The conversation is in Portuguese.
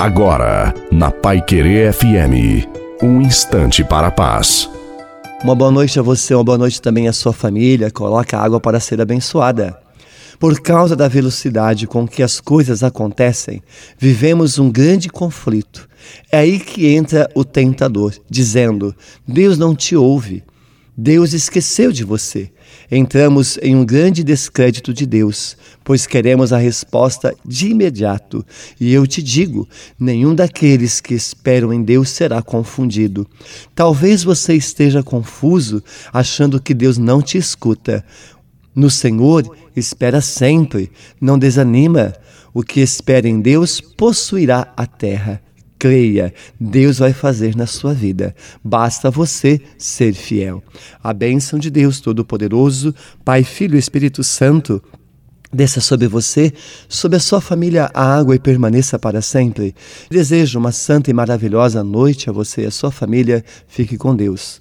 Agora, na Pai Querer FM, um instante para a paz. Uma boa noite a você, uma boa noite também à sua família. Coloca água para ser abençoada. Por causa da velocidade com que as coisas acontecem, vivemos um grande conflito. É aí que entra o tentador, dizendo: Deus não te ouve. Deus esqueceu de você. Entramos em um grande descrédito de Deus, pois queremos a resposta de imediato. E eu te digo: nenhum daqueles que esperam em Deus será confundido. Talvez você esteja confuso, achando que Deus não te escuta. No Senhor, espera sempre, não desanima. O que espera em Deus possuirá a terra. Creia, Deus vai fazer na sua vida. Basta você ser fiel. A bênção de Deus Todo-Poderoso, Pai, Filho e Espírito Santo, desça sobre você, sobre a sua família, a água e permaneça para sempre. Desejo uma santa e maravilhosa noite a você e a sua família. Fique com Deus.